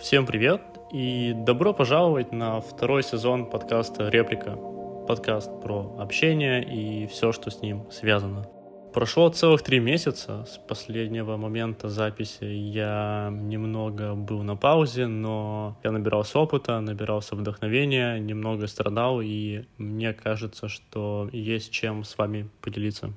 Всем привет и добро пожаловать на второй сезон подкаста «Реплика». Подкаст про общение и все, что с ним связано. Прошло целых три месяца с последнего момента записи. Я немного был на паузе, но я набирался опыта, набирался вдохновения, немного страдал, и мне кажется, что есть чем с вами поделиться.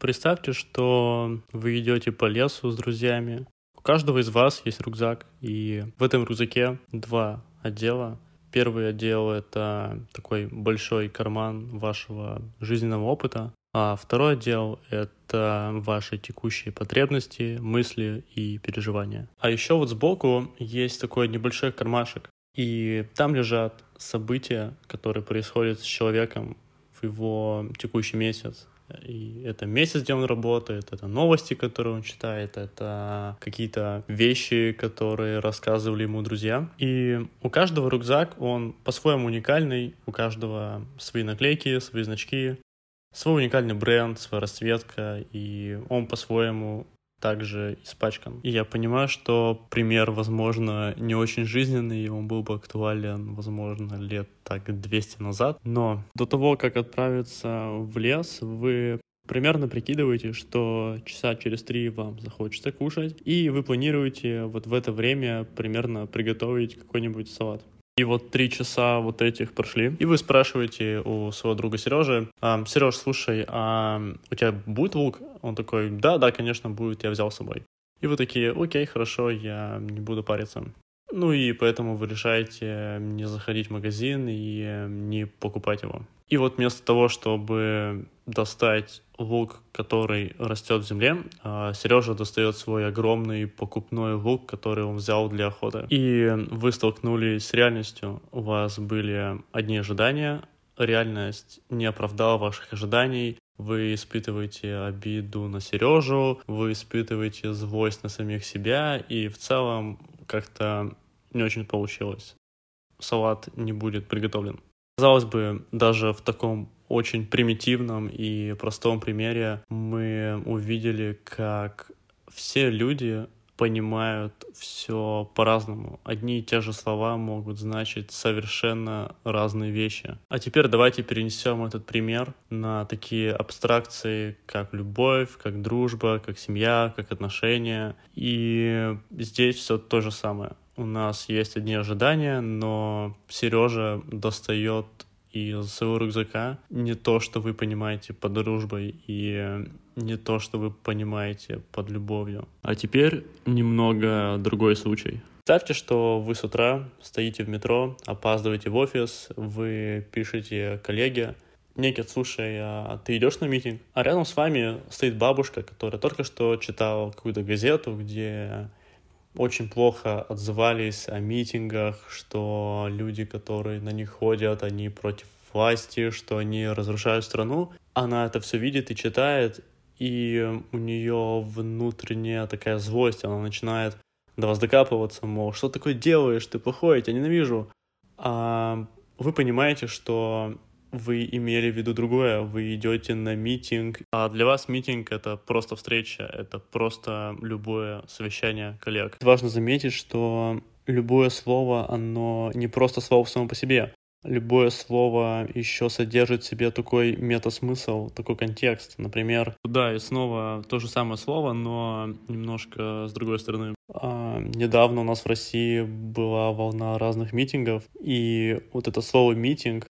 Представьте, что вы идете по лесу с друзьями. Каждого из вас есть рюкзак, и в этом рюкзаке два отдела. Первый отдел — это такой большой карман вашего жизненного опыта, а второй отдел — это ваши текущие потребности, мысли и переживания. А еще вот сбоку есть такой небольшой кармашек, и там лежат события, которые происходят с человеком в его текущий месяц. И это месяц, где он работает, это новости, которые он читает, это какие-то вещи, которые рассказывали ему друзья. И у каждого рюкзак, он по-своему уникальный, у каждого свои наклейки, свои значки, свой уникальный бренд, своя расцветка, и он по-своему также испачкан. И я понимаю, что пример, возможно, не очень жизненный, и он был бы актуален, возможно, лет так 200 назад. Но до того, как отправиться в лес, вы примерно прикидываете, что часа через три вам захочется кушать, и вы планируете вот в это время примерно приготовить какой-нибудь салат. И вот три часа вот этих прошли, и вы спрашиваете у своего друга Сережи, а, Сереж, слушай, а у тебя будет лук? Он такой, да, да, конечно, будет, я взял с собой. И вы такие, окей, хорошо, я не буду париться. Ну и поэтому вы решаете не заходить в магазин и не покупать его. И вот вместо того, чтобы достать лук, который растет в земле, а, Сережа достает свой огромный покупной лук, который он взял для охоты. И вы столкнулись с реальностью. У вас были одни ожидания, реальность не оправдала ваших ожиданий, вы испытываете обиду на Сережу, вы испытываете злость на самих себя, и в целом как-то не очень получилось. Салат не будет приготовлен. Казалось бы, даже в таком очень примитивном и простом примере мы увидели, как все люди понимают все по-разному. Одни и те же слова могут значить совершенно разные вещи. А теперь давайте перенесем этот пример на такие абстракции, как любовь, как дружба, как семья, как отношения. И здесь все то же самое. У нас есть одни ожидания, но Сережа достает из своего рюкзака не то, что вы понимаете под дружбой и не то, что вы понимаете под любовью. А теперь немного другой случай. Представьте, что вы с утра стоите в метро, опаздываете в офис, вы пишете коллеге, Некит, слушай, а ты идешь на митинг? А рядом с вами стоит бабушка, которая только что читала какую-то газету, где очень плохо отзывались о митингах, что люди, которые на них ходят, они против власти, что они разрушают страну. Она это все видит и читает, и у нее внутренняя такая злость, она начинает до вас докапываться, мол, что такое делаешь, ты плохой, я тебя ненавижу. А вы понимаете, что вы имели в виду другое, вы идете на митинг, а для вас митинг — это просто встреча, это просто любое совещание коллег. Важно заметить, что любое слово, оно не просто слово само по себе. Любое слово еще содержит в себе такой метасмысл, такой контекст. Например, да, и снова то же самое слово, но немножко с другой стороны. А, недавно у нас в России была волна разных митингов, и вот это слово «митинг»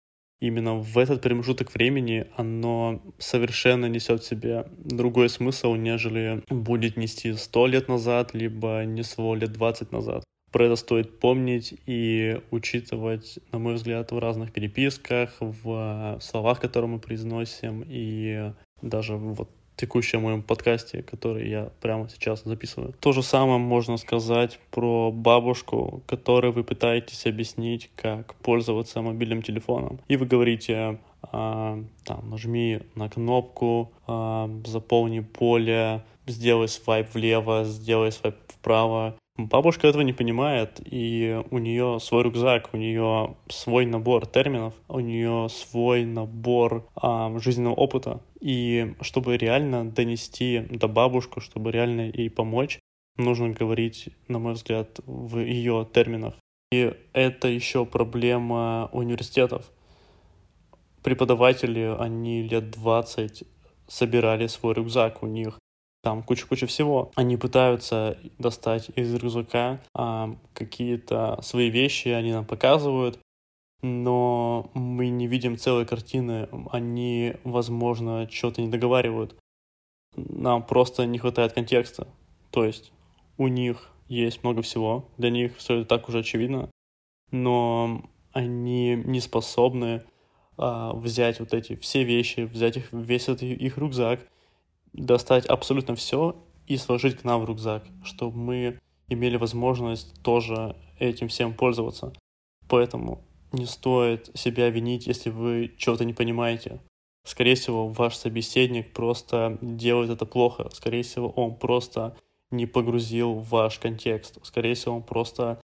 именно в этот промежуток времени оно совершенно несет в себе другой смысл, нежели будет нести сто лет назад, либо несло лет двадцать назад. Про это стоит помнить и учитывать, на мой взгляд, в разных переписках, в словах, которые мы произносим, и даже вот текущем моем подкасте, который я прямо сейчас записываю. То же самое можно сказать про бабушку, которой вы пытаетесь объяснить, как пользоваться мобильным телефоном. И вы говорите, а, там, нажми на кнопку, а, заполни поле, сделай свайп влево, сделай свайп вправо. Бабушка этого не понимает, и у нее свой рюкзак, у нее свой набор терминов, у нее свой набор а, жизненного опыта. И чтобы реально донести до бабушку, чтобы реально ей помочь, нужно говорить, на мой взгляд, в ее терминах. И это еще проблема университетов. Преподаватели, они лет 20 собирали свой рюкзак, у них там куча-куча всего. Они пытаются достать из рюкзака а, какие-то свои вещи, они нам показывают, но мы не видим целой картины. Они, возможно, что-то не договаривают. Нам просто не хватает контекста. То есть у них есть много всего, для них все это так уже очевидно, но они не способны а, взять вот эти все вещи, взять их, весь этот их рюкзак, достать абсолютно все и сложить к нам в рюкзак, чтобы мы имели возможность тоже этим всем пользоваться. Поэтому не стоит себя винить, если вы чего-то не понимаете. Скорее всего, ваш собеседник просто делает это плохо. Скорее всего, он просто не погрузил ваш контекст. Скорее всего, он просто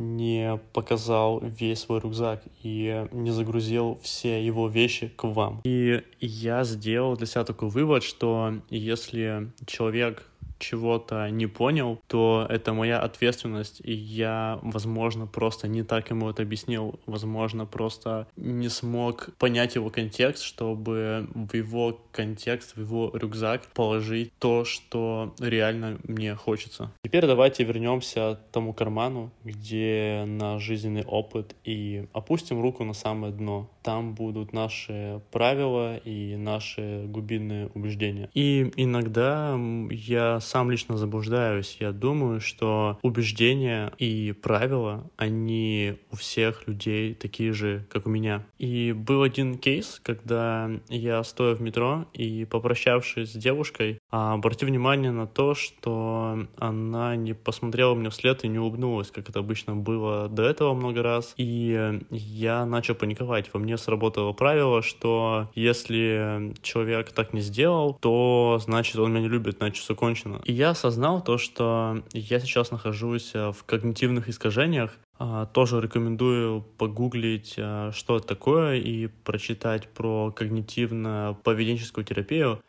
не показал весь свой рюкзак и не загрузил все его вещи к вам. И я сделал для себя такой вывод, что если человек чего-то не понял, то это моя ответственность, и я, возможно, просто не так ему это объяснил, возможно, просто не смог понять его контекст, чтобы в его контекст, в его рюкзак положить то, что реально мне хочется. Теперь давайте вернемся к тому карману, где наш жизненный опыт, и опустим руку на самое дно. Там будут наши правила и наши глубинные убеждения. И иногда я сам лично заблуждаюсь. Я думаю, что убеждения и правила, они у всех людей такие же, как у меня. И был один кейс, когда я стоя в метро и попрощавшись с девушкой, обратил внимание на то, что она не посмотрела мне вслед и не улыбнулась, как это обычно было до этого много раз. И я начал паниковать. Во мне сработало правило, что если человек так не сделал, то значит он меня не любит, значит все кончено. И я осознал то, что я сейчас нахожусь э, в когнитивных искажениях. А, тоже рекомендую погуглить, э, что это такое, и прочитать про когнитивно-поведенческую терапию.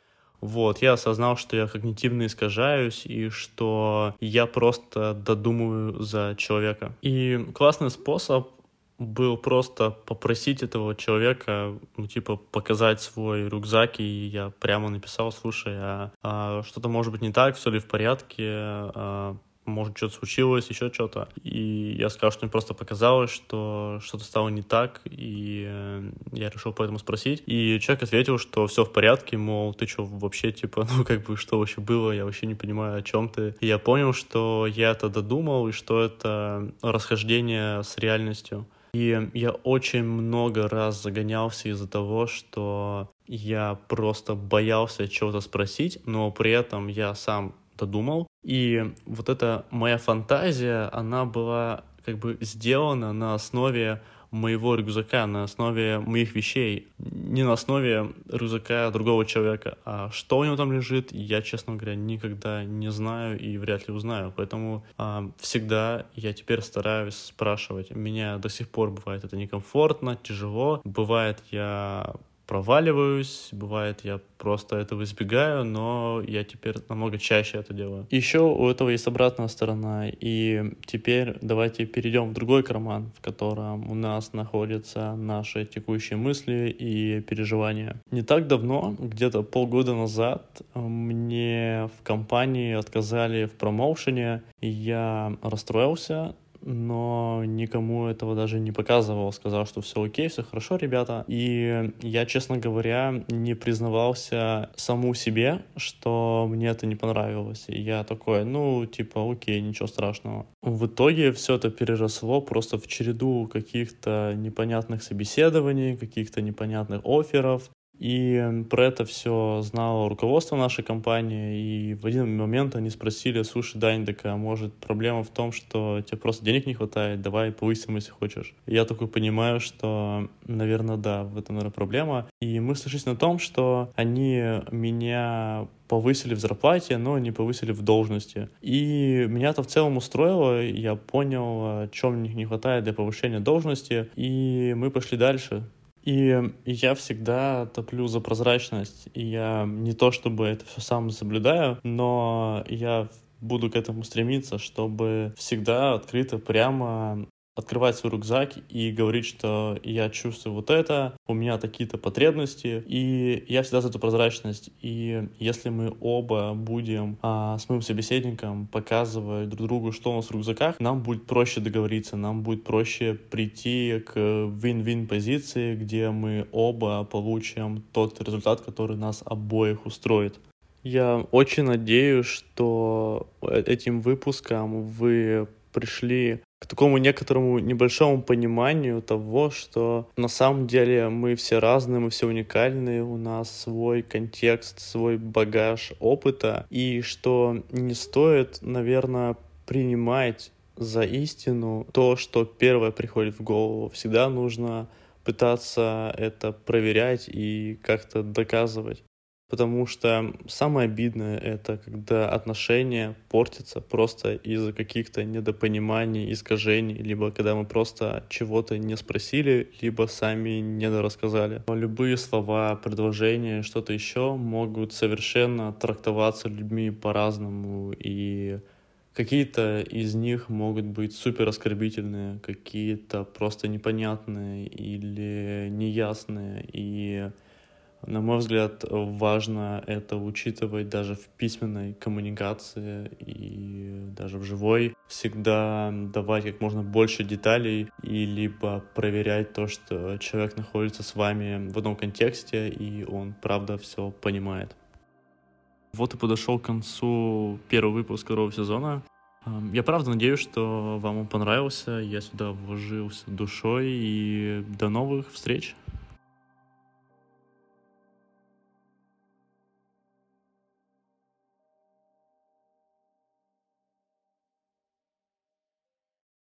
Вот, я осознал, что я когнитивно искажаюсь и что я просто додумываю за человека. И классный способ был просто попросить этого человека, ну, типа, показать свой рюкзак, и я прямо написал, слушай, а, а что-то может быть не так, все ли в порядке, а, может, что-то случилось, еще что-то. И я сказал, что мне просто показалось, что что-то стало не так, и я решил поэтому спросить. И человек ответил, что все в порядке, мол, ты что, вообще, типа, ну, как бы, что вообще было, я вообще не понимаю, о чем ты. И я понял, что я это додумал, и что это расхождение с реальностью. И я очень много раз загонялся из-за того, что я просто боялся чего-то спросить, но при этом я сам додумал. И вот эта моя фантазия, она была как бы сделана на основе моего рюкзака, на основе моих вещей, не на основе рюкзака другого человека. А что у него там лежит, я, честно говоря, никогда не знаю и вряд ли узнаю. Поэтому а, всегда я теперь стараюсь спрашивать. Меня до сих пор бывает это некомфортно, тяжело. Бывает я проваливаюсь, бывает я просто этого избегаю, но я теперь намного чаще это делаю. Еще у этого есть обратная сторона, и теперь давайте перейдем в другой карман, в котором у нас находятся наши текущие мысли и переживания. Не так давно, где-то полгода назад, мне в компании отказали в промоушене, и я расстроился, но никому этого даже не показывал, сказал, что все окей, все хорошо, ребята. И я, честно говоря, не признавался саму себе, что мне это не понравилось. И я такой, ну, типа, окей, ничего страшного. В итоге все это переросло просто в череду каких-то непонятных собеседований, каких-то непонятных офферов, и про это все знало руководство нашей компании, и в один момент они спросили, слушай, Дань, а может проблема в том, что тебе просто денег не хватает, давай повысим, если хочешь. И я такой понимаю, что, наверное, да, в этом, наверное, проблема. И мы сошлись на том, что они меня повысили в зарплате, но не повысили в должности. И меня это в целом устроило, я понял, чем мне не хватает для повышения должности, и мы пошли дальше. И я всегда топлю за прозрачность, и я не то чтобы это все сам соблюдаю, но я буду к этому стремиться, чтобы всегда открыто, прямо открывать свой рюкзак и говорить, что я чувствую вот это, у меня такие-то потребности, и я всегда за эту прозрачность. И если мы оба будем а, с моим собеседником показывать друг другу, что у нас в рюкзаках, нам будет проще договориться, нам будет проще прийти к вин-вин позиции, где мы оба получим тот результат, который нас обоих устроит. Я очень надеюсь, что этим выпуском вы пришли к такому некоторому небольшому пониманию того, что на самом деле мы все разные, мы все уникальные, у нас свой контекст, свой багаж опыта, и что не стоит, наверное, принимать за истину то, что первое приходит в голову. Всегда нужно пытаться это проверять и как-то доказывать потому что самое обидное — это когда отношения портятся просто из-за каких-то недопониманий, искажений, либо когда мы просто чего-то не спросили, либо сами не рассказали. Любые слова, предложения, что-то еще могут совершенно трактоваться людьми по-разному, и Какие-то из них могут быть супер оскорбительные, какие-то просто непонятные или неясные. И на мой взгляд, важно это учитывать даже в письменной коммуникации и даже в живой. Всегда давать как можно больше деталей и либо проверять то, что человек находится с вами в одном контексте и он правда все понимает. Вот и подошел к концу первый выпуск второго сезона. Я правда надеюсь, что вам он понравился. Я сюда вложился душой и до новых встреч.